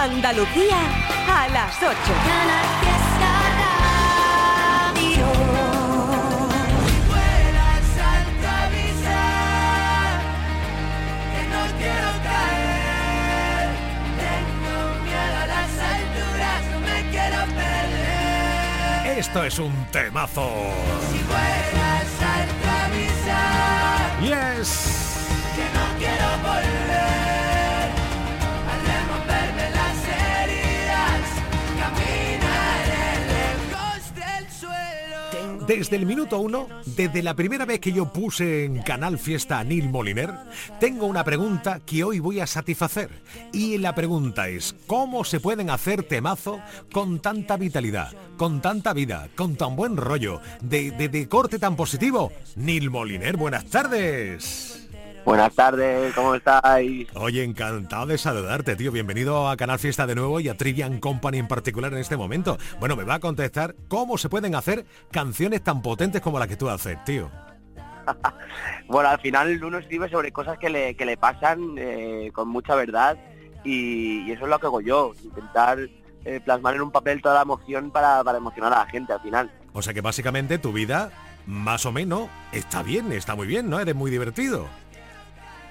Andalucía a las 8. Esto es un temazo. Yes. Que no quiero volver Desde el minuto uno, desde la primera vez que yo puse en Canal Fiesta a Neil Moliner, tengo una pregunta que hoy voy a satisfacer. Y la pregunta es, ¿cómo se pueden hacer temazo con tanta vitalidad, con tanta vida, con tan buen rollo, de, de, de corte tan positivo? Neil Moliner, buenas tardes. Buenas tardes, ¿cómo estáis? Oye, encantado de saludarte, tío. Bienvenido a Canal Fiesta de nuevo y a Trivian Company en particular en este momento. Bueno, me va a contestar cómo se pueden hacer canciones tan potentes como la que tú haces, tío. bueno, al final uno escribe sobre cosas que le, que le pasan eh, con mucha verdad y, y, eso es lo que hago yo, intentar eh, plasmar en un papel toda la emoción para, para emocionar a la gente al final. O sea que básicamente tu vida, más o menos, está bien, está muy bien, ¿no? Eres muy divertido.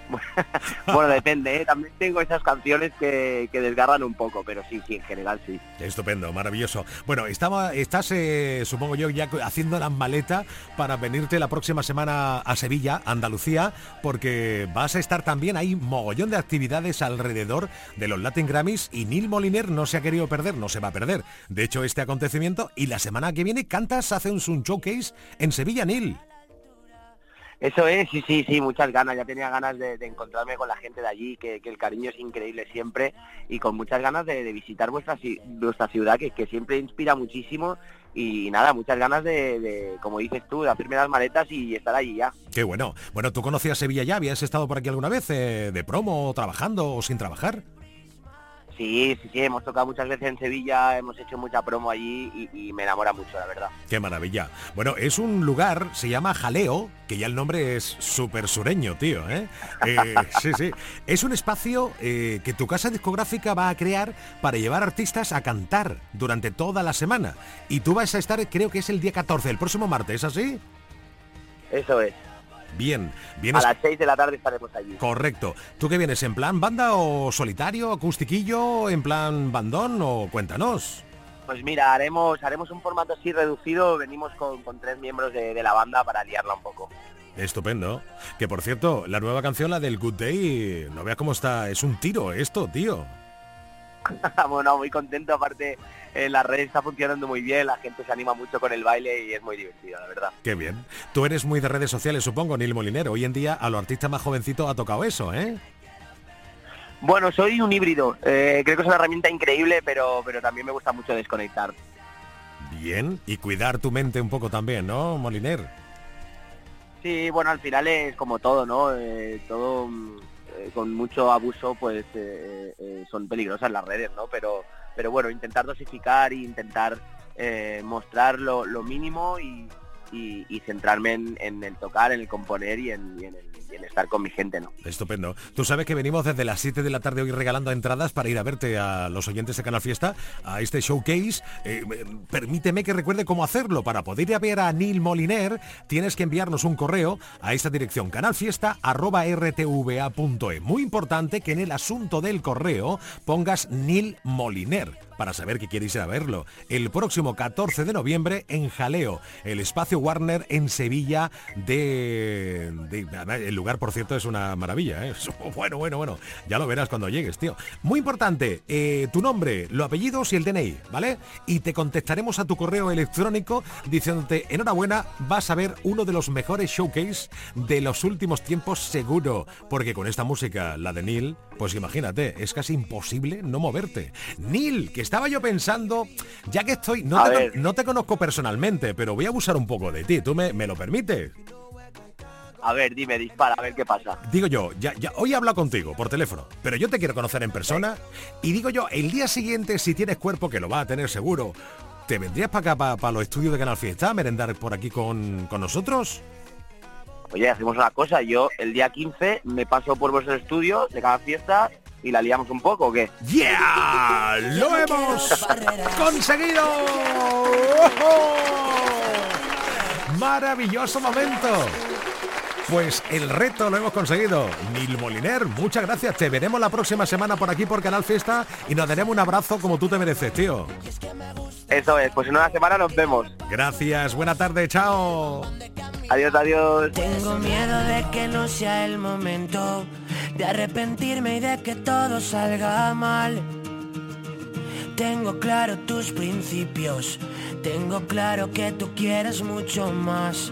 bueno, depende, ¿eh? también tengo esas canciones que, desgarran un poco, pero sí, sí, en general sí. Estupendo, maravilloso. Bueno, estaba, estás, eh, supongo yo, ya haciendo las maletas para venirte la próxima semana a Sevilla, Andalucía, porque vas a estar también ahí mogollón de actividades alrededor de los Latin Grammys y Neil Moliner no se ha querido perder, no se va a perder. De hecho, este acontecimiento y la semana que viene cantas, haces un showcase en Sevilla, Neil. Eso es, sí, sí, sí, muchas ganas. Ya tenía ganas de, encontrarme con la gente de allí, que, el cariño es increíble siempre y con muchas ganas de, visitar vuestra, vuestra ciudad, que, que, siempre inspira muchísimo. Y nada, muchas ganas de, como dices tú, de hacerme las maletas y estar allí ya. Qué bueno. Bueno, ¿tú conocías Sevilla ya? ¿Habías estado por aquí alguna vez eh, de promo, trabajando o sin trabajar? Sí, sí, sí, hemos tocado muchas veces en Sevilla, hemos hecho mucha promo allí y, y, me enamora mucho, la verdad. Qué maravilla. Bueno, es un lugar, se llama Jaleo, que ya el nombre es súper sureño, tío, ¿eh? eh sí, sí. Es un espacio eh, que tu casa discográfica va a crear para llevar artistas a cantar durante toda la semana. Y tú vas a estar, creo que es el día 14, el próximo martes, ¿es así? Eso es. Bien, vienes... A las 6 de la tarde estaremos allí. Correcto. ¿Tú qué vienes? ¿En plan banda o solitario, acustiquillo, en plan bandón o cuéntanos? Pues mira, haremos, haremos un formato así reducido, venimos con, con tres miembros de, de, la banda para liarla un poco. Estupendo. Que por cierto, la nueva canción, la del Good Day, no veas cómo está, es un tiro esto, tío. bueno, muy contento, aparte en las redes está funcionando muy bien, la gente se anima mucho con el baile y es muy divertido, la verdad. Qué bien. Tú eres muy de redes sociales, supongo, Neil Molinero. Hoy en día a los artistas más jovencitos ha tocado eso, ¿eh? Bueno, soy un híbrido. Eh, creo que es una herramienta increíble, pero, pero también me gusta mucho desconectar. Bien, y cuidar tu mente un poco también, ¿no, Moliner? Sí, bueno, al final es como todo, ¿no? Eh, todo eh, con mucho abuso, pues eh, son peligrosas las redes, ¿no? Pero pero bueno, intentar dosificar e intentar eh, mostrar lo, mínimo y, centrarme en, el tocar, en el componer y en, y en, el, en, estar con mi gente, ¿no? Estupendo. Tú sabes que venimos desde las 7 de la tarde hoy regalando entradas para ir a verte a los oyentes de Canal Fiesta, a este showcase. Eh, permíteme que recuerde cómo hacerlo. Para poder ir a ver a Neil Moliner, tienes que enviarnos un correo a esta dirección, canalfiesta.rtva.e. Muy importante que en el asunto del correo pongas Neil Moliner para saber que quieres ir a verlo. El próximo 14 de noviembre en Jaleo, el espacio Warner en Sevilla de... de el lugar, por cierto, es una maravilla. ¿eh? Bueno, bueno, bueno. Ya lo verás cuando llegues, tío. Muy importante, eh, tu nombre, los apellidos y el DNI, ¿vale? Y te contestaremos a tu correo electrónico diciéndote, enhorabuena, vas a ver uno de los mejores showcase de los últimos tiempos seguro. Porque con esta música, la de Neil, pues imagínate, es casi imposible no moverte. Neil, que estaba yo pensando, ya que estoy, no te, no te, conozco personalmente, pero voy a abusar un poco de ti. ¿Tú me, me lo permites? A ver, dime, dispara, a ver qué pasa. Digo yo, ya, ya, hoy he hablado contigo por teléfono, pero yo te quiero conocer en persona. Y digo yo, el día siguiente, si tienes cuerpo, que lo vas a tener seguro, ¿te vendrías para acá, para, para los estudios de Canal Fiesta, a merendar por aquí con, con nosotros? Oye, hacemos una cosa, yo el día 15 me paso por vuestros estudios de cada fiesta y la liamos un poco, ¿o qué? ¡Yeah! ¡Lo hemos conseguido! ¡Maravilloso momento! Pues el reto lo hemos conseguido. Nil Moliner, muchas gracias. Te veremos la próxima semana por aquí por Canal Fiesta y nos daremos un abrazo como tú te mereces, tío. Eso es, pues en una semana nos vemos. Gracias, buena tarde, chao. Adiós, adiós. Tengo miedo de que no sea el momento de arrepentirme y de que todo salga mal. Tengo claro tus principios, tengo claro que tú quieres mucho más.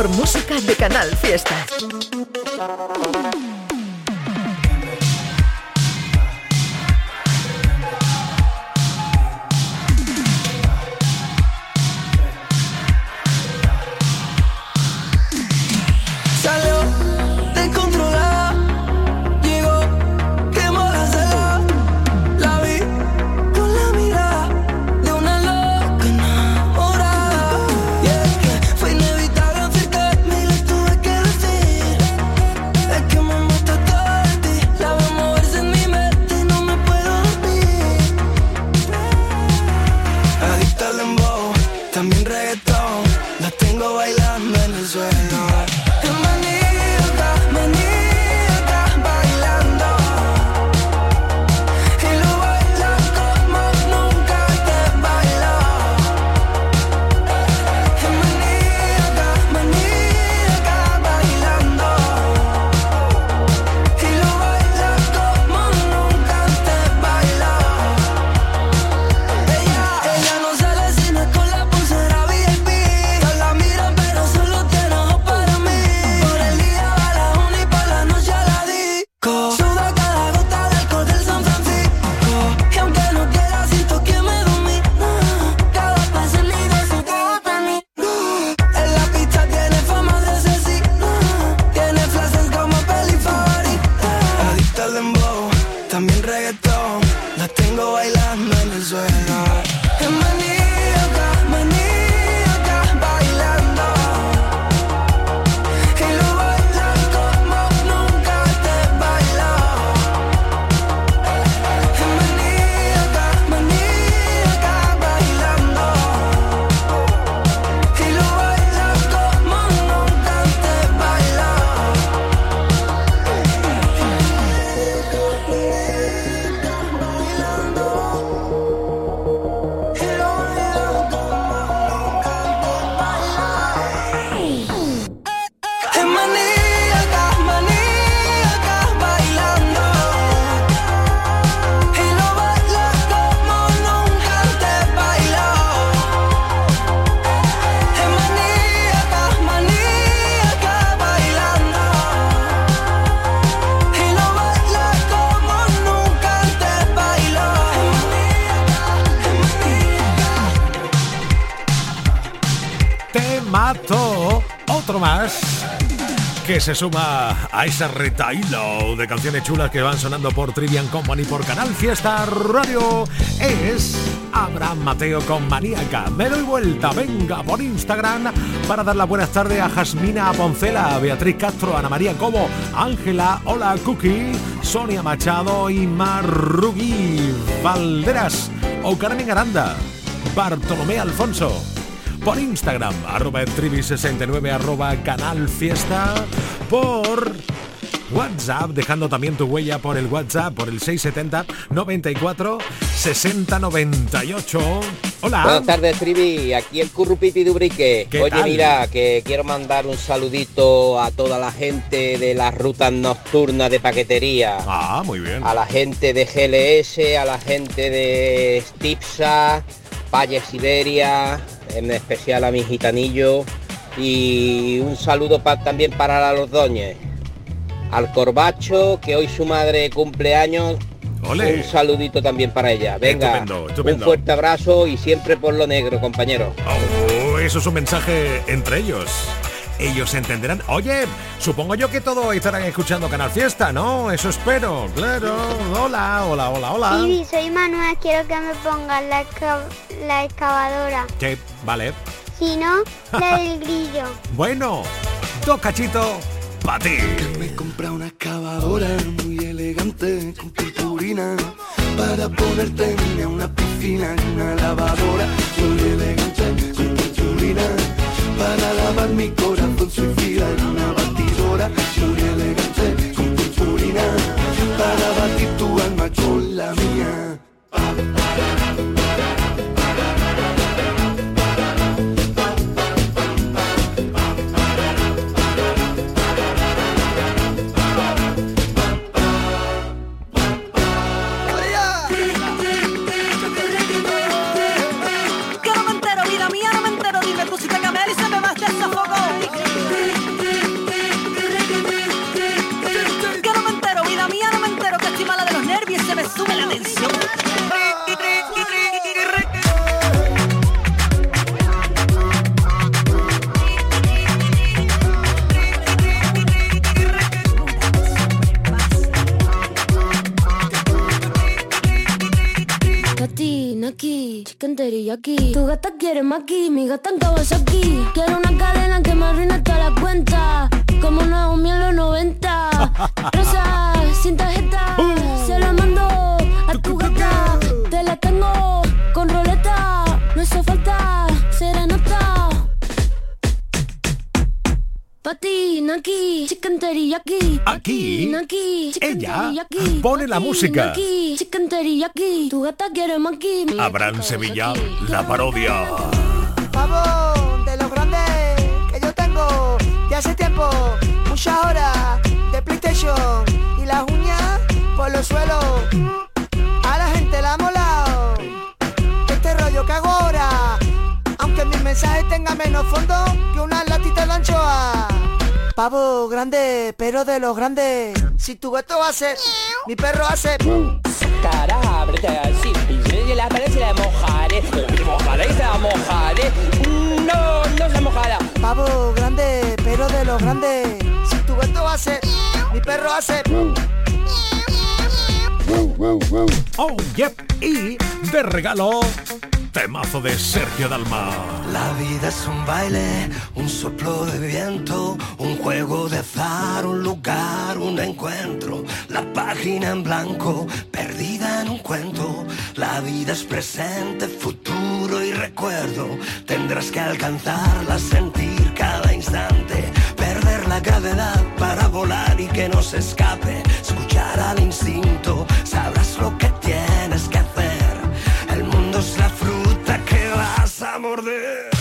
mejor música se suma a ese retailo de canciones chulas que van sonando por Trivian Company por Canal Fiesta Radio. Es Abraham Mateo con Maníaca. Me doy vuelta, venga por Instagram para dar las buenas tardes a Jasmina Poncela, Beatriz Castro, Ana María Cobo, Ángela, Hola Cookie, Sonia Machado y Marrugui Valderas o Carmen Aranda, Bartolomé Alfonso por Instagram, arroba trivi69, arroba canal fiesta, por WhatsApp, dejando también tu huella por el WhatsApp, por el 670 94 60 98. Hola. Buenas tardes, Trivi. Aquí el Currupiti de Ubrique. ¿Qué Oye, tal? mira, que quiero mandar un saludito a toda la gente de las rutas nocturnas de paquetería. Ah, muy bien. A la gente de GLS, a la gente de Stipsa, Valle Siberia, en especial a mi gitanillo. Y un saludo pa- también para la Lordoñez. Al Corbacho, que hoy su madre cumpleaños. Ole. Un saludito también para ella. Venga, Estupendo, estupendo. un fuerte abrazo y siempre por lo negro, compañero. Oh, eso es un mensaje entre ellos. Ellos entenderán. Oye, supongo yo que todos estarán escuchando Canal Fiesta, ¿no? Eso espero. Claro. Hola, hola, hola, hola. Sí, soy Manuel, quiero que me pongas la, exca- la excavadora. Que, vale. Si no, la del grillo. Bueno, dos cachitos para ti. Me compré una excavadora muy elegante con purpurina para ponerte en una piscina y una lavadora muy elegante con purpurina para lavar mi corazón suicida en una batidora muy elegante con purpurina para batir tu alma con la mía. Maki, mi gata en Kawasaki Quiero una cadena que me arruine toda la cuenta. Como Naomi en los 90 Rosa, sin tarjeta Se la mando a tu gata. Te la tengo con roleta No hizo falta serenata Pati, Naki, chicken teriyaki Aquí, Naki, chicken ella teriyaki. pone la música. Naki, teriyaki Tu gata quiere maki Abraham Sevilla, la parodia. Pavo, de los grandes que yo tengo de hace tiempo, muchas horas de PlayStation y las uñas por los suelos. A la gente la ha molado. Este rollo que hago ahora, aunque mis mensajes tengan menos fondo que una latita de anchoa. Pavo grande, pero de los grandes. Si tu gato hace, mi perro hace cara, aprieta así, y la pared se la mojaré, se mojaré, se la mojaré, no, no se mojada. Pavo grande, pero de los grandes, si tu gato hace, mi perro hace. Oh, yep, y de regalo temazo de Sergio Dalma. La vida es un baile, un soplo de viento, un juego de azar, un lugar, un encuentro. La página en blanco, perdida en un cuento. La vida es presente, futuro y recuerdo. Tendrás que alcanzarla, sentir cada instante perder la gravedad para volar y que no se escape. Escuchar al instinto, sabrás lo que tienes. morder.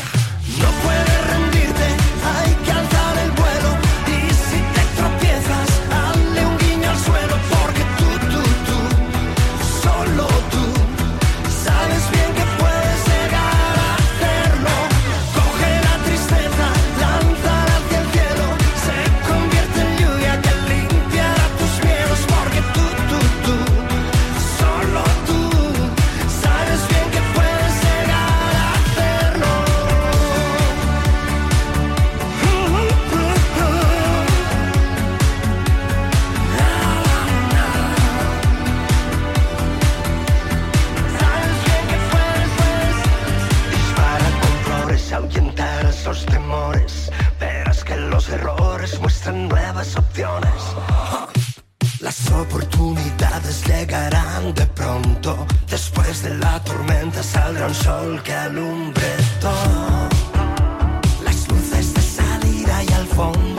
oportunidades llegarán de pronto. Después de la tormenta saldrá un sol que alumbre todo. Las luces de salida y al fondo.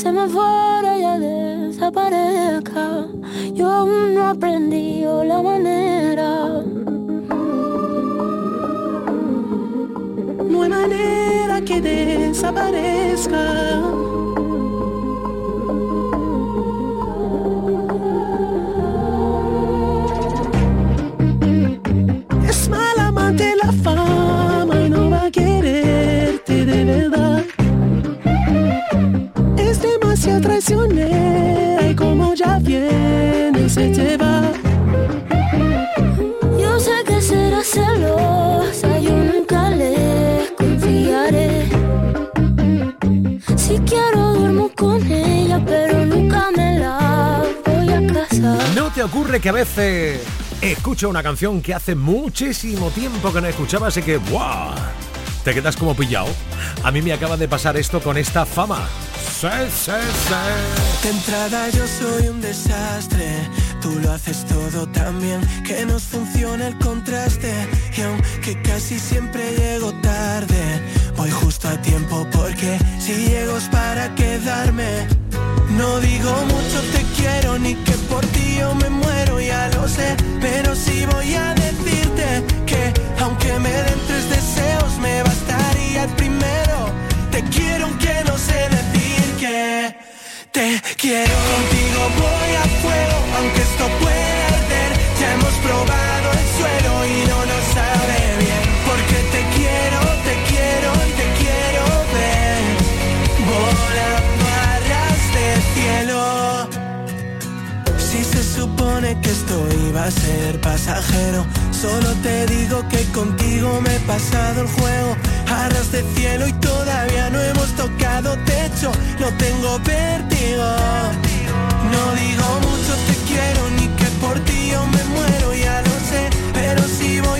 Se me fuera y desaparezca. Yo aún no he aprendido la manera. No hay manera que desaparezca. Se te va. Yo sé que será celosa, yo nunca le confiaré. Si quiero duermo con ella, pero nunca me la voy a casar. ¿No te ocurre que a veces escucho una canción que hace muchísimo tiempo que no escuchabas y que ¡buah! Te quedas como pillado. A mí me acaba de pasar esto con esta fama. Sí, sí, sí. De entrada yo soy un desastre, tú lo haces todo tan bien que nos funciona el contraste y aunque casi siempre llego tarde, voy justo a tiempo porque si llego es para quedarme. No digo mucho te quiero ni que por ti yo me muero, ya lo sé, pero sí voy a decirte que aunque me den tres deseos me bastaría el primero. Te quiero aunque no sé decir que te quiero. Contigo voy a aunque esto pueda arder. Ya hemos probado el suelo y no nos sabe bien. Porque te quiero, te quiero y te quiero ver. Volando a ras de cielo. Si se supone que esto iba a ser pasajero, solo te digo que contigo me he pasado el juego. A ras de cielo y todavía no hemos tocado techo, no tengo vértigo. No digo mucho te quiero ni que por ti yo me muero, ya lo sé, pero sí voy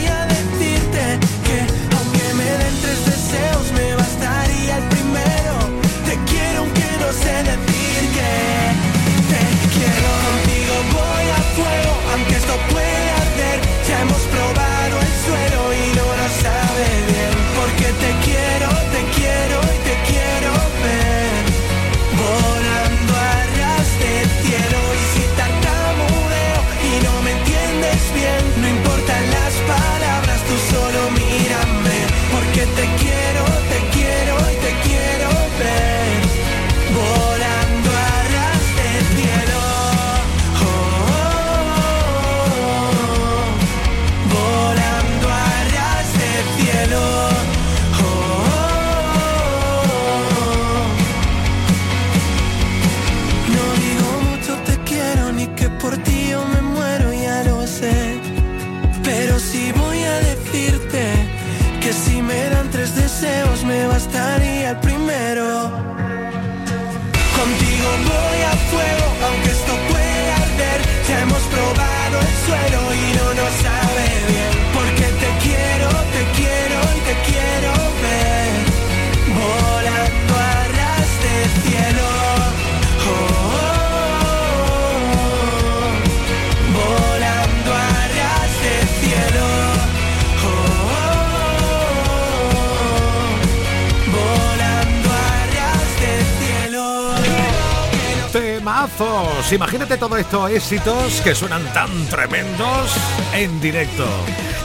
Temazos. Imagínate todo esto éxitos que suenan tan tremendos en directo.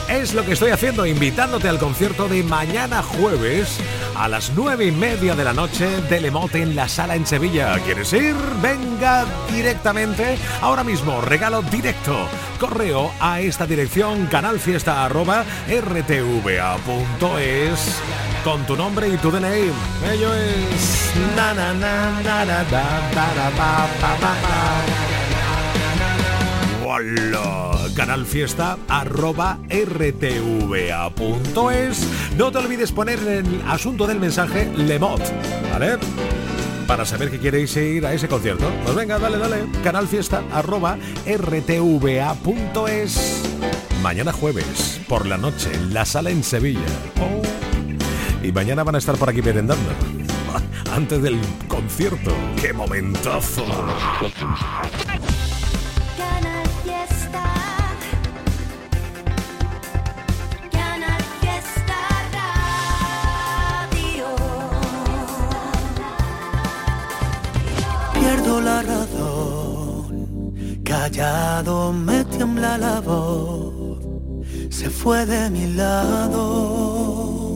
Es lo que estoy haciendo, invitándote al concierto de mañana jueves a las nueve y media de la noche de Lemote en la sala en Sevilla. ¿Quieres ir? Venga directamente. Ahora mismo, regalo directo. Correo a esta dirección canalfiesta.rtva.es con tu nombre y tu DNI. Ello es... Canal fiesta arroba rtva.es. No te olvides poner en el asunto del mensaje Lemot, ¿vale? Para saber que queréis ir a ese concierto. Pues venga, dale, dale. Canal fiesta arroba rtva.es. Mañana jueves, por la noche, en la sala en Sevilla. Oh. Y mañana van a estar por aquí merendando. Antes del concierto. ¡Qué momentazo! Pierdo la razón, callado me tiembla la voz, se fue de mi lado.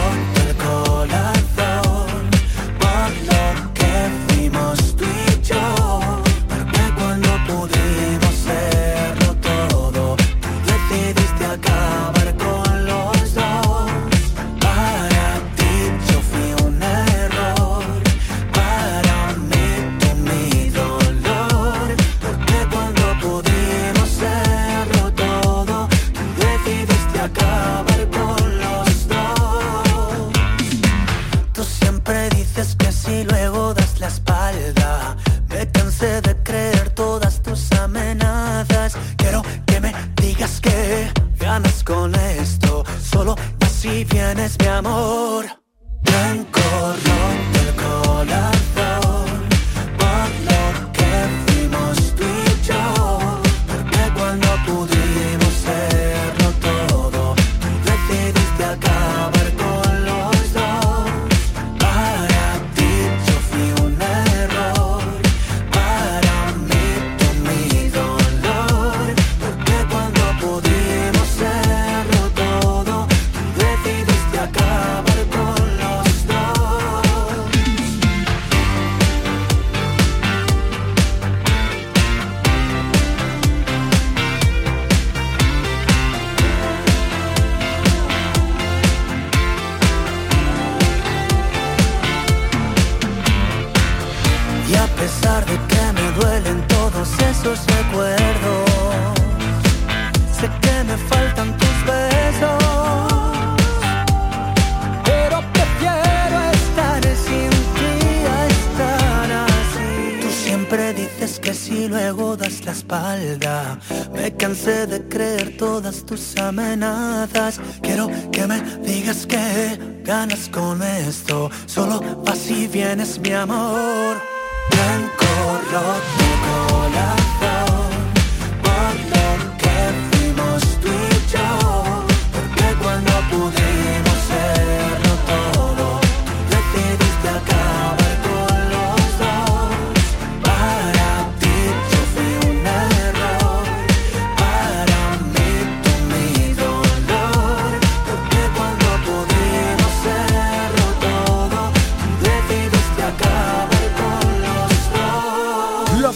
tus amenazas. Quiero que me digas que ganas con esto. Solo así vienes, mi amor. Blanco roto corazón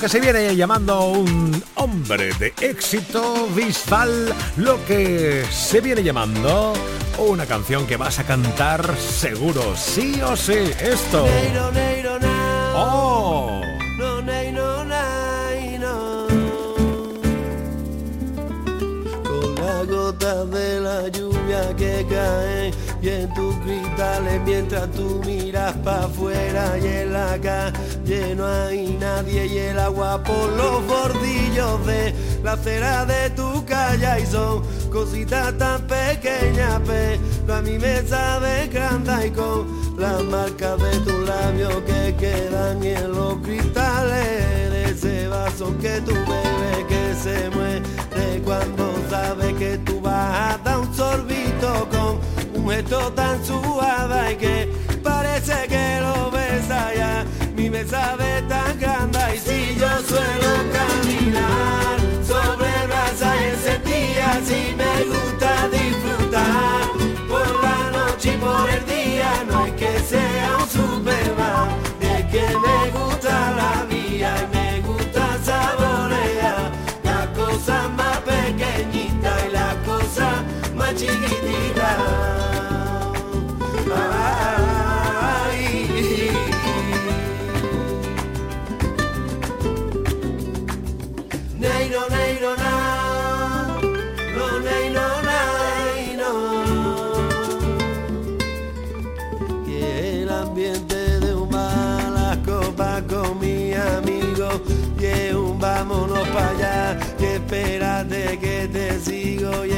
que se viene llamando un hombre de éxito visual, lo que se viene llamando una canción que vas a cantar seguro, sí o sí, esto. Oh. Con las gotas de la lluvia que caen y en tus cristales mientras tú miras para afuera y en la calle no hay nadie y el agua por los bordillos de la acera de tu calle y son cositas tan pequeñas pero a mí me sabe grande y con las marcas de tus labios que quedan en los cristales de ese vaso que tú bebes que se muere cuando sabes que tú vas a dar un sorbito con esto tan suave y que parece que lo ves allá. Mi mesa ve tan grande y si yo suelo caminar sobre brasa ese día, si me gusta disfrutar por la noche y por el día, no es que sea un superman, es que me gusta. Espérate que te sigo, y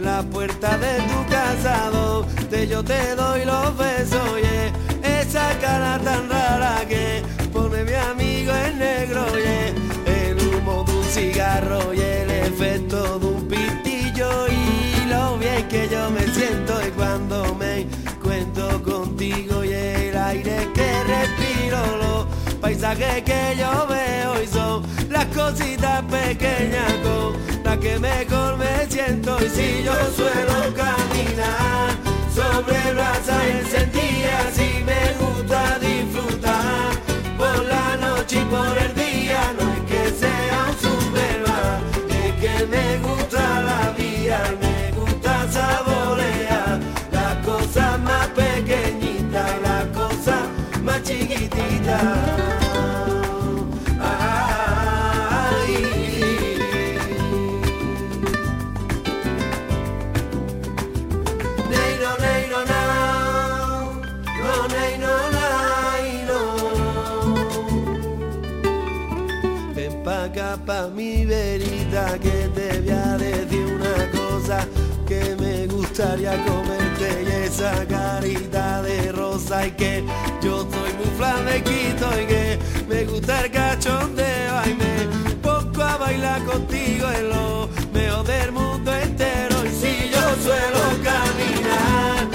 la puerta de tu casa, donde yo te doy los besos, y esa cara tan rara que pone mi amigo en negro, y el humo de un cigarro y el efecto de un pitillo y lo bien que yo me siento y cuando me cuento contigo y el aire que respiro, paisajes que yo veo y son las cositas pequeñas con las que mejor me siento. Y si yo suelo caminar sobre brasa encendida si me gusta disfrutar por la noche y por el día no es que sea un superman es que me gusta la vida me gusta saborear las cosas más pequeñitas las cosas más chiquititas gustaría comerte y esa carita de rosa. Y que yo soy muy flamequito y que me gusta el cachondeo. Y me pongo a bailar contigo en lo mejor del mundo entero. Y si yo suelo caminar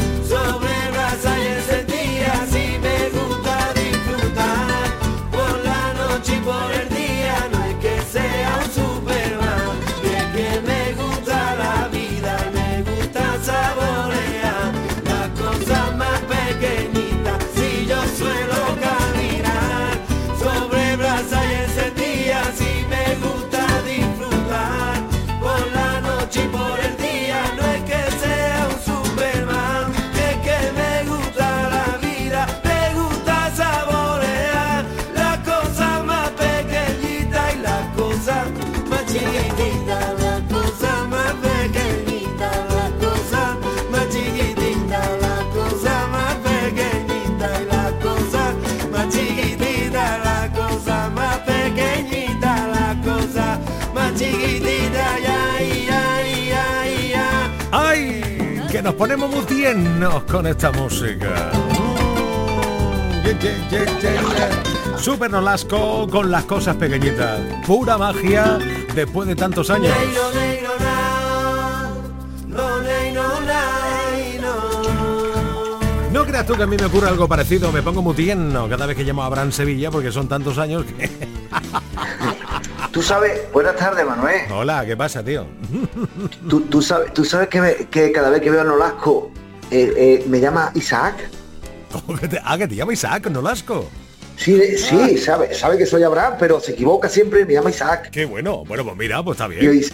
nos ponemos muy tiernos con esta música. Mm, ye, ye, ye, ye, ye. Super Nolasco con las cosas pequeñitas. Pura magia después de tantos años. No creas tú que a mí me ocurre algo parecido. Me pongo muy tierno cada vez que llamo a Abraham Sevilla porque son tantos años que... Tú sabes, buenas tardes, Manuel. Hola, ¿qué pasa, tío? Tú, tú sabes, tú sabes que, me- que cada vez que veo a Nolasco eh, eh, me llama Isaac. ¿Cómo que te, ah, que te llama Isaac Nolasco. Sí, sí, sabe, sabe que soy Abraham, pero se equivoca siempre y me llama Isaac. Qué bueno. Bueno, pues mira, pues está Y yo bien. dice,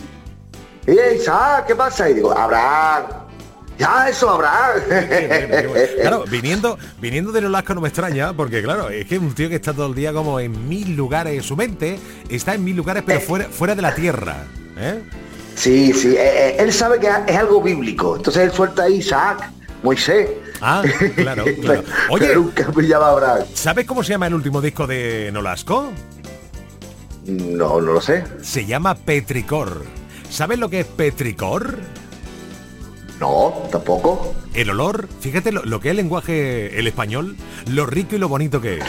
"Eh, Isaac, ¿qué pasa? Y digo, Abraham. Ya, eso, Abraham. Claro, viniendo, viniendo de Nolasco no me extraña, porque claro, es que es un tío que está todo el día como en mil lugares, su mente está en mil lugares, pero fuera, fuera de la tierra. ¿eh? Sí, sí, eh, eh, él sabe que es algo bíblico. Entonces él suelta ahí Isaac, Moisés. Ah, claro, claro. Oye. ¿sabes cómo se llama el último disco de Nolasco? No, no lo sé. Se llama Petricor. ¿Sabes lo que es Petricor? No, tampoco. El olor, fíjate lo, lo que es el lenguaje, el español, lo rico y lo bonito que es.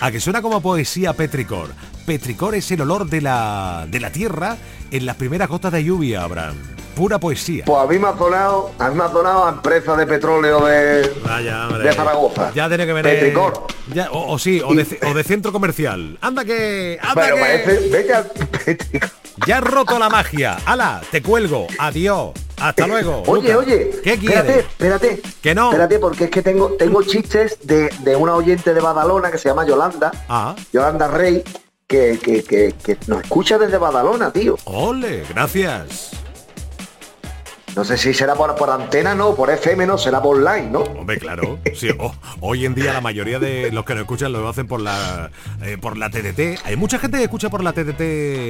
A que suena como poesía Petricor. Petricor es el olor de la, de la tierra en las primeras gotas de lluvia, Abraham. Pura poesía. Pues a mí me ha donado, a mí me ha donado a empresa de petróleo de, Vaya, de Zaragoza. Ya tiene que venir. Petricor. Ya, o, o sí, o de, o de centro comercial. Anda que. Anda Pero que- parece, vete al Ya has roto la magia. Ala, te cuelgo. Adiós. Hasta luego. Oye, Luca. oye, ¿Qué espérate, quieres? espérate. Que no. Espérate, porque es que tengo, tengo chistes de, de una oyente de Badalona que se llama Yolanda, Ah. Yolanda Rey, que, que, que, que nos escucha desde Badalona, tío. Ole, gracias. No sé si será por, por antena, no, por FM, no, será por online, ¿no? Hombre, claro. Sí, o- hoy en día la mayoría de los que nos escuchan lo hacen por la eh, por la TDT. Hay mucha gente que escucha por la TDT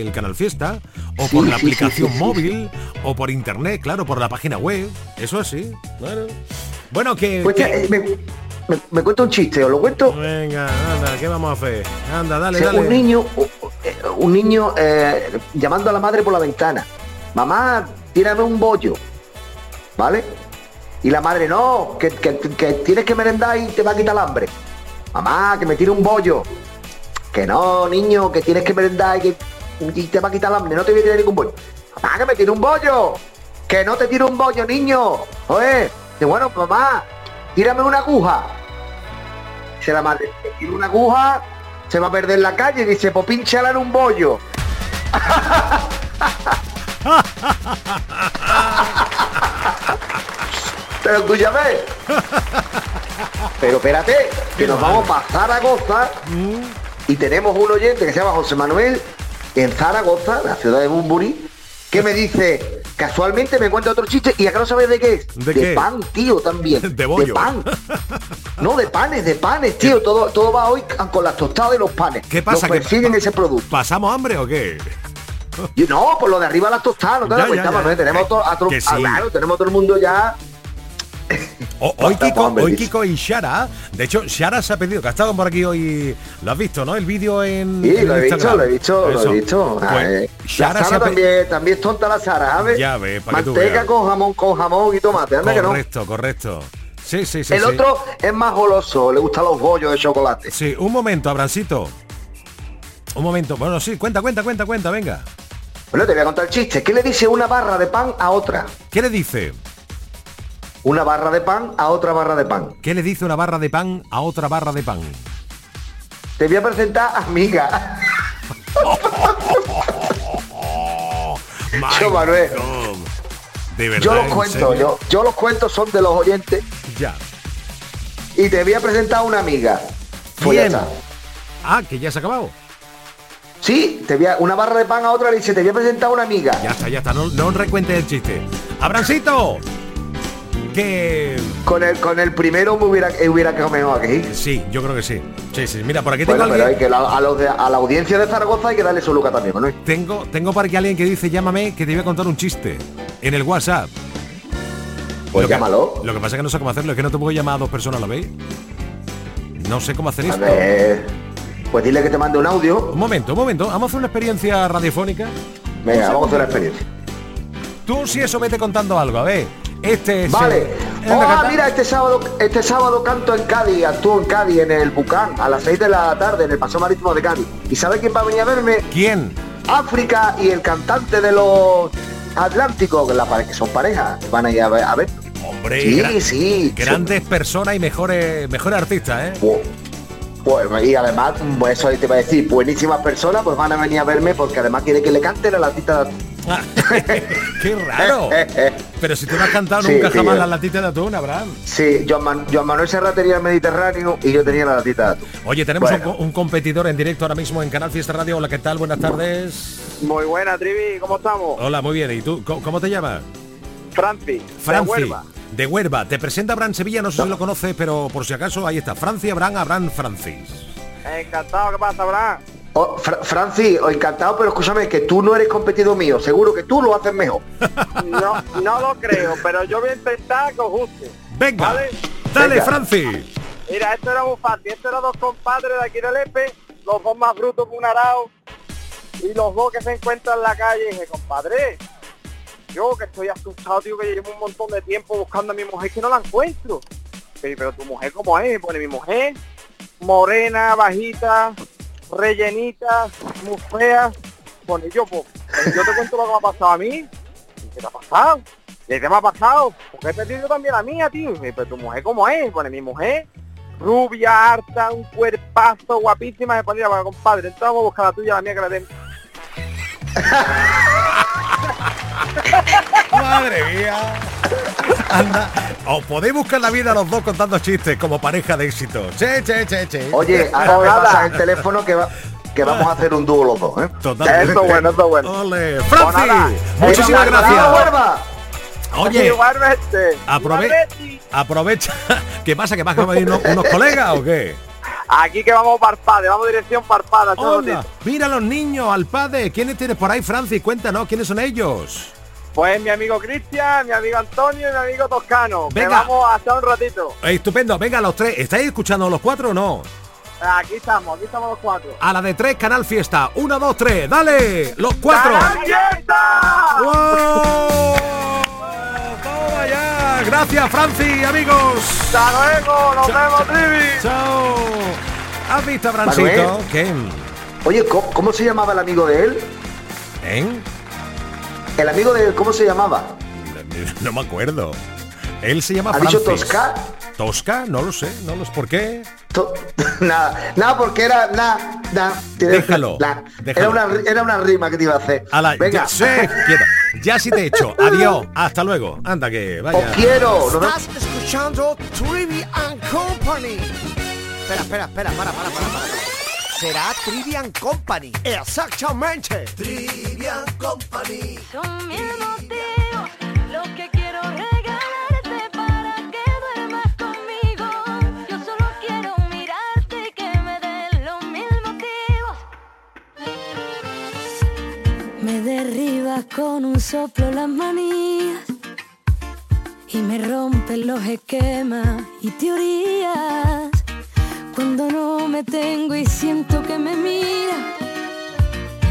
el canal Fiesta, o Sí, por la sí, aplicación móvil, o por internet, claro, por la página web. Eso es sí. Claro. Bueno, que. Pues eh, me, me, me cuenta un chiste, ¿os lo cuento? Venga, anda, ¿qué vamos a hacer? Anda, dale, Sí, dale. un niño, eh, un niño eh, llamando a la madre por la ventana. Mamá, tírame un bollo. ¿Vale? Y la madre, no, que, que- que tienes que merendar y te va a quitar el hambre. Mamá, que me tire un bollo. Que no, niño, que tienes que merendar y, que, y te va a quitar el hambre. No te voy a tirar ningún bollo. Mamá, que me tire un bollo. Que no te tire un bollo, niño. Oye, dice, bueno, mamá, tírame una aguja. Dice la madre, "Te tiro una aguja, se va a perder la calle. Dice, pues pínchala en un bollo. Pero tú ya ves. Pero espérate, que nos vamos para Zaragoza y tenemos un oyente que se llama José Manuel en Zaragoza, la ciudad de Bumburi, que me dice, casualmente me cuenta otro chiste y acá no sabes de qué es. ¿De qué? pan, tío, también. De bollo. pan. No, de panes, de panes, tío. Todo, todo va hoy con las tostadas y los panes. ¿Qué pasa? ¿Que persiguen ese producto. ¿Pasamos hambre o qué? Y no, por lo de arriba las tostadas, no te das cuenta. Manuel, tenemos todo, a sí. ah, claro, tenemos todo el mundo ya. O- hoy, Kiko, hoy. Kiko y Shara, de hecho, Shara se ha pedido, que ha estado por aquí hoy, lo has visto, ¿no? El vídeo en, Sí, en lo he visto, lo he visto, lo Eso. he visto. Ah, Pues, eh, Shara la se ha Sara pe- también, también es tonta la Sara, ¿sabes? Ya ves, para que tú Manteca veas. con jamón, con jamón y tomate, anda que no. Correcto, correcto. Sí, sí, sí. El sí. otro es más goloso, le gustan los bollos de chocolate. Sí, un momento, Abrancito. Un momento. Bueno, sí, cuenta, cuenta, cuenta, cuenta, venga. Bueno, te voy a contar el chiste. ¿Qué le dice una barra de pan a otra? ¿Qué le dice? Una barra de pan a otra barra de pan. ¿Qué le dice una barra de pan a otra barra de pan? Te voy a presentar amiga. Yo, Manuel. God. De verdad. Yo los ¿en cuento, yo, yo los cuentos son de los oyentes Ya. y te voy a presentar a una amiga. Pues ya ¿Quién? está. Ah, que ya se ha acabado. Sí, te voy a, una barra de pan a otra le dice, te voy a presentar a una amiga. Ya está, ya está. No, no recuentes el chiste. Abrancito. Que Con el, con el primero me hubiera, eh, hubiera quedado mejor aquí. sí, yo creo que sí. Sí, sí. Mira, por aquí tengo Bueno, pero hay alguien. que la- a, los de- a la audiencia de Zaragoza hay que darle su luca también, ¿no? Tengo, tengo por aquí alguien que dice llámame que te voy a contar un chiste. En el WhatsApp. Pues Lo que- llámalo. Lo que pasa es que no sé cómo hacerlo, es que no te puedo llamar a dos personas a la vez. No sé cómo hacer A esto. ver, pues dile que te mande un audio. Un momento, un momento. Vamos a hacer una experiencia radiofónica. Venga, vamos a hacer segundito. experiencia. Tú si eso vete contando algo, a ver. Este es. Vale. eh, Oh, mira, este sábado, este sábado canto en Cádiz, actúo en Cádiz, en el Bucán, a las 6 de la tarde, en el Paseo Marítimo de Cádiz. ¿Y sabe quién va a venir a verme? ¿Quién? África y el cantante de los Atlánticos, que, la pare- que son parejas, van a ir a ver. A ver. Hombre, Sí, gra- sí. Grandes personas y mejores, mejores artistas, ¿eh? Pues, y además, pues eso te iba a decir, buenísimas personas, pues van a venir a verme porque además quiere que le cante la latita de Qué raro. Pero si tú no has cantado Sí, nunca sí, jamás las latitas de atún, Abraham. Sí, Joan, Man- Joan Manuel Serra tenía el Mediterráneo y yo tenía la latita de atún. Oye, tenemos Bueno. un, un competidor en directo ahora mismo en Canal Fiesta Radio. Hola, ¿qué tal? Buenas tardes. Muy buena, Trivi, ¿cómo estamos? Hola, muy bien. ¿Y tú? ¿Cómo, cómo te llamas? Franci, Franci. De Huelva. Te presenta Abraham Sevilla, no sé si lo conoces, pero por si acaso ahí está. Francia, Abraham, Abraham, Francis. Encantado, ¿qué pasa, Abraham? Oh, Fra- Francis, oh, encantado, pero escúchame, que tú no eres competido mío, seguro que tú lo haces mejor. No, no lo creo, pero yo voy a intentar que os guste. Venga, ¿Vale? dale, Venga. Francis. Mira, esto era muy fácil. Estos eran dos compadres de aquí de Lepe, los dos más brutos que un arao, y los dos que se encuentran en la calle. Y dije, compadre, yo que estoy asustado, tío, que llevo un montón de tiempo buscando a mi mujer que no la encuentro. Pero, pero tu mujer, ¿cómo es? Pone mi mujer, morena, bajita, rellenita, muy fea. Pone yo, pues, yo te cuento lo que me ha pasado a mí. ¿Y ¿Qué te ha pasado? ¿Y qué me ha pasado? Porque he perdido también la mía, tío. Pero tu mujer, ¿cómo es? Pone mi mujer, rubia, harta, un cuerpazo, guapísima. Se ponía, compadre, entonces vamos a buscar la tuya, la mía que la den. Madre mía. Anda. Os podéis buscar la vida los dos contando chistes como pareja de éxito. Che, che, che, che. Oye, ahora me pasas el teléfono que, va, que vamos a hacer un dúo los dos, ¿eh? Totalmente. Eso es bueno, eso es bueno. Ole. Pues Francis, muchísimas gracias. Oye, Igualmente. aprove- Igualmente. aprovecha. ¿Qué pasa? ¿Que vas a venir unos, unos colegas o qué? Aquí que vamos parpade, vamos dirección parpada. todo Onda, ratito. mira a los niños, al padre. ¿Quiénes tienes por ahí, Francis? Cuéntanos, ¿quiénes son ellos? Pues mi amigo Cristian, mi amigo Antonio y mi amigo Toscano. Que Venga. vamos hasta un ratito. Estupendo, venga los tres. ¿Estáis escuchando los cuatro o no? Aquí estamos, aquí estamos los cuatro. A la de tres, Canal Fiesta. Uno, dos, tres. ¡Dale! ¡Los cuatro! ¡Canal Fiesta! ¡Wow! Gracias, Franci, amigos. ¡Hasta luego! ¡Nos vemos, Trivi! ¡Chao! ¿Has visto a Francito? ¿Qué? Oye, ¿cómo, cómo se llamaba el amigo de él? ¿Eh? El amigo de él, ¿cómo se llamaba? No me acuerdo. Él se llama ¿Ha dicho Francis. Tosca? ¿Tosca? No lo sé, no lo sé. ¿Por qué? To- nada, nada, porque era nada, nada. Déjalo, Era déjalo. una, era una rima que te iba a hacer. Ala, Venga. Ya, sí. Ya sí te he hecho. Adiós. Hasta luego. Anda que vaya. Os quiero. Vemos. Estás escuchando Trivi and Company. Espera, espera, espera, para, para, para, para. Será Trivian Company. Exactamente. Trivian Company. Son mil motivos los que quiero regalarte para que duermas conmigo. Yo solo quiero mirarte y que me den los mil motivos. Me derribas con un soplo las manías y me rompes los esquemas y teorías. Cuando no me tengo y siento que me mira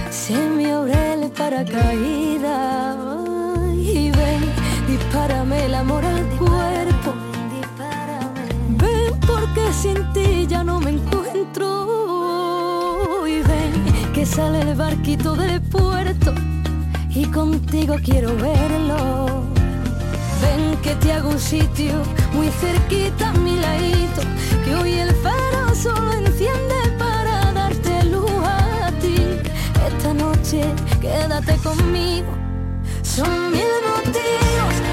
se me abre el paracaídas y ven, dispárame el amor al cuerpo. Ven porque sin ti ya no me encuentro y ven que sale el barquito del puerto y contigo quiero verlo. Ven que te hago un sitio muy cerquita a mi ladito, hoy el faro solo enciende para darte luz a ti. Esta noche quédate conmigo, son mil motivos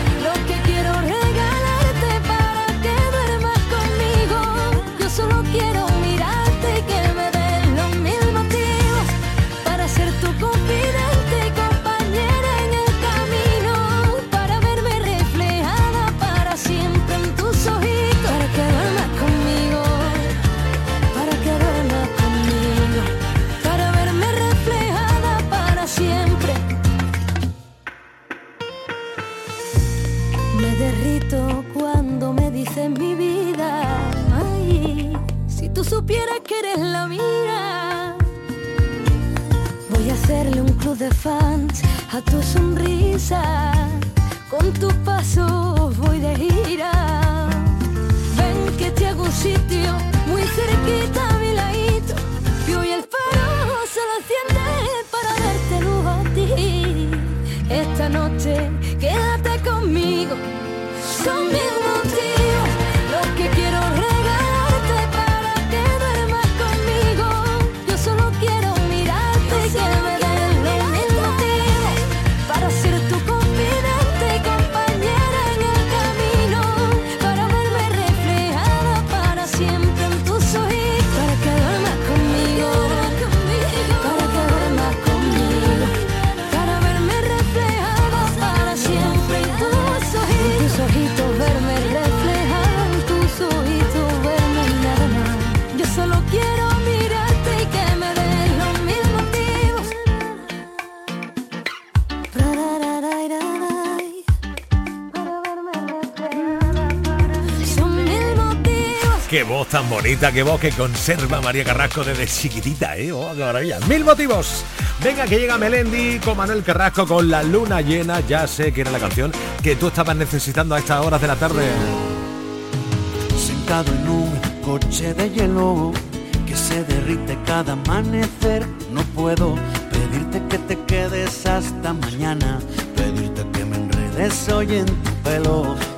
a tu sonrisa. Con tus pasos voy de gira. Tan bonita, qué voz que conserva María Carrasco desde chiquitita, ¿eh? ¡Oh, qué maravilla! ¡Mil motivos! Venga, que llega Melendi con Manuel Carrasco con la luna llena. Ya sé que era la canción que tú estabas necesitando a estas horas de la tarde. Sentado en un coche de hielo que se derrite cada amanecer, no puedo pedirte que te quedes hasta mañana, pedirte que me enredes hoy en tu pelo.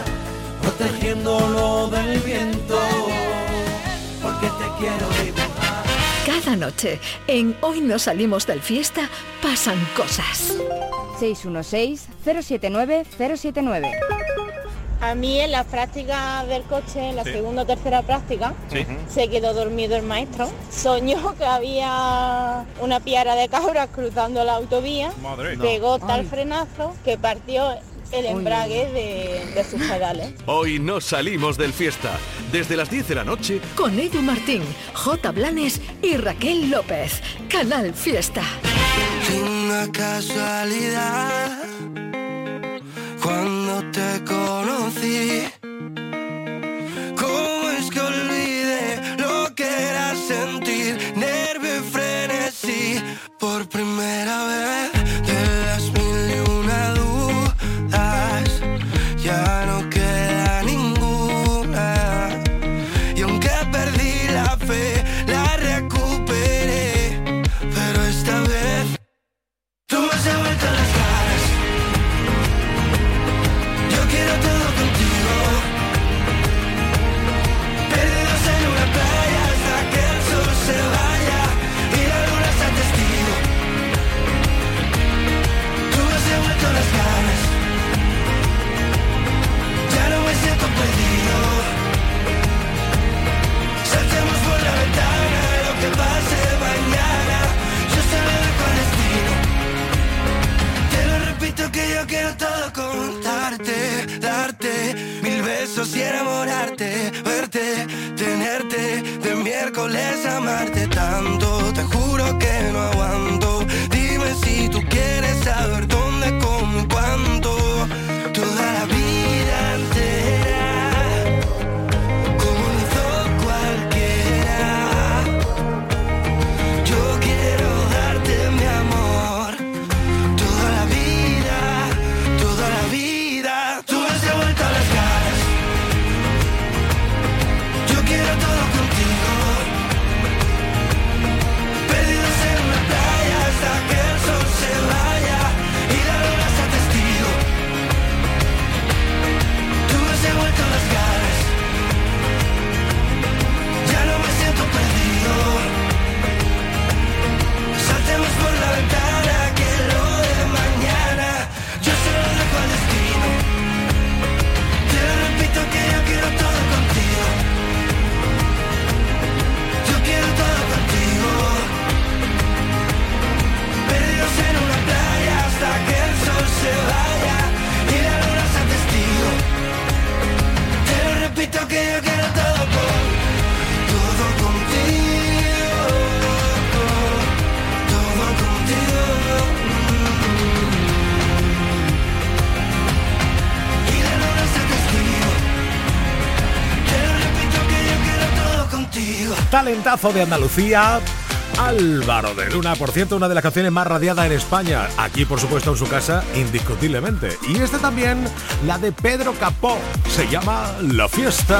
protegiéndolo del viento. Porque te quiero dibujar. Cada noche, en Hoy no salimos del fiesta, pasan cosas. 616-079-079. A mí en la práctica del coche, en la Sí. segunda o tercera práctica, Sí. se quedó dormido el maestro. Soñó que había una piara de cabras cruzando la autovía, Madre. pegó No. tal Ay. frenazo que partió el embrague de, de sus pedales. Hoy no salimos del fiesta. Desde las 10 de la noche, Con Edu Martín, J. Blanes y Raquel López. Canal Fiesta. Una casualidad cuando te conocí. ¿Cómo es que olvidé lo que era sentir nervio y frenesí por primera vez talentazo de Andalucía. Álvaro de Luna, por cierto, una de las canciones más radiadas en España. Aquí, por supuesto, en su casa, indiscutiblemente. Y este también, la de Pedro Capó. Se llama La Fiesta.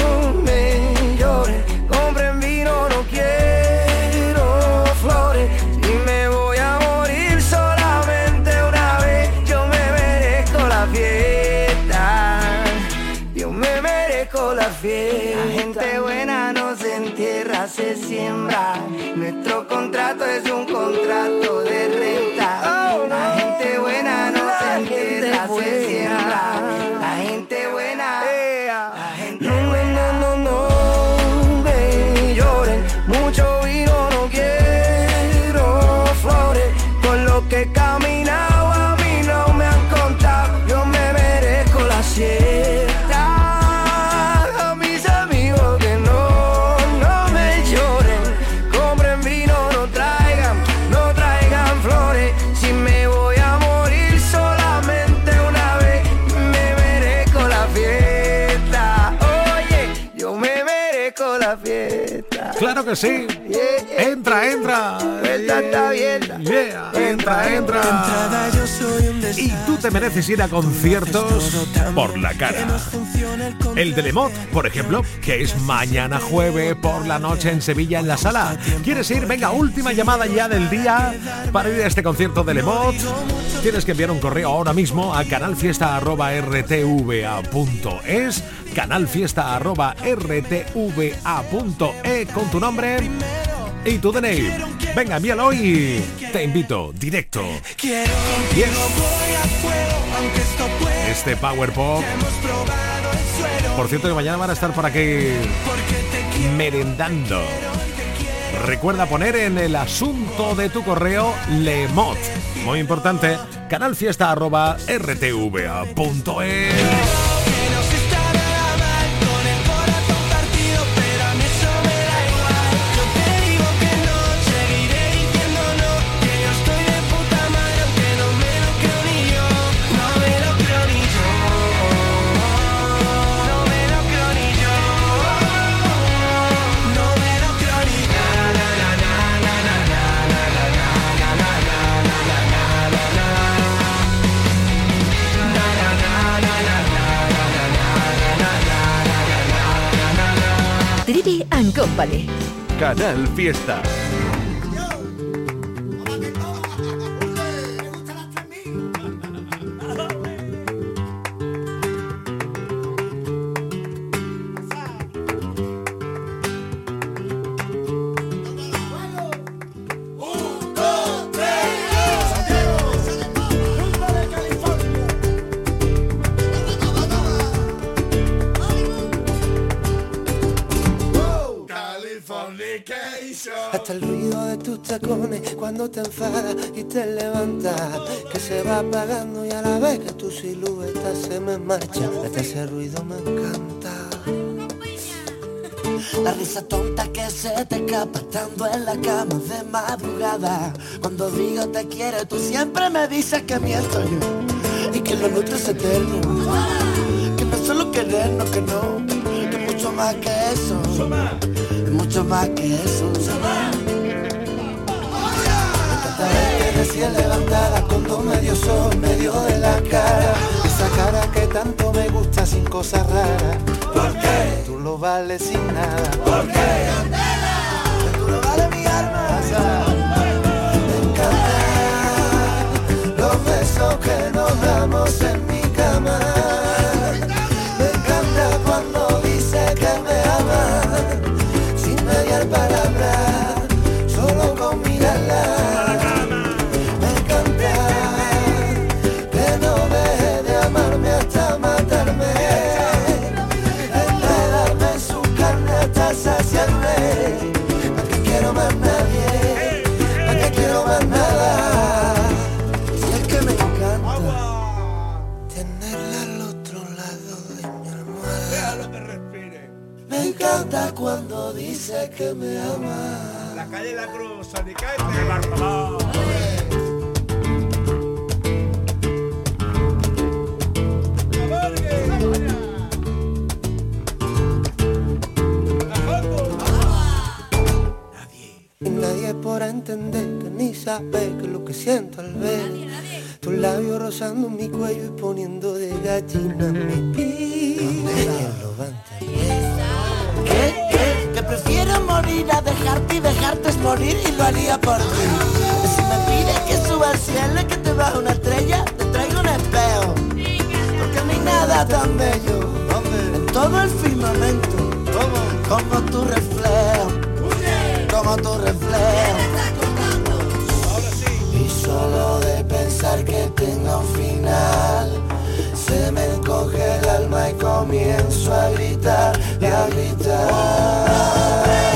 contrato es un contrato de renta. La gente buena no se entierra, se siembra. Que sí. Entra, entra. está abierta. Yeah, entra, entra. Y tú te mereces ir a conciertos por la cara. El de Lemot, por ejemplo, que es mañana jueves por la noche en Sevilla en la sala. ¿Quieres ir? Venga, última llamada ya del día para ir a este concierto de Lemot. Tienes que enviar un correo ahora mismo a canalfiesta.rtva.es canalfiesta.rtva.e con tu nombre y tu DNI. Venga, envíalo y te invito directo. Quiero Yes. aunque esto. Este Power Pop. Por cierto, que mañana van a estar por aquí merendando. Recuerda poner en el asunto de tu correo Lemot. Muy importante, canalfiesta.rtva.es. Canal Fiesta. Tacones cuando te enfadas y te levantas, que se va apagando y a la vez que tu silueta se me marcha, hasta ese ruido me encanta. La risa tonta que se te escapa estando en la cama de madrugada. Cuando digo te quiero, tú siempre me dices que miento yo. Y que lo nuestro es eterno. Que no es solo querernos, que no. Que es mucho más que eso. Es mucho más que eso. Recién levantada con dos medio sol, medio de la cara. Esa cara que tanto me gusta sin cosas raras. ¿Por qué? Tú lo vales sin nada. ¿Por qué? Tú lo vales mi alma. Me encantan los besos que nos damos en mi cama. Dice que me ama. La calle La Cruz. Y nadie podrá entender ni saber que lo que siento al ver tus labios rozando mi cuello y poniendo de gallina tan bello en todo el firmamento como tu reflejo, como tu reflejo. Y solo de pensar que tenga un final Se me encoge el alma y comienzo a gritar y a gritar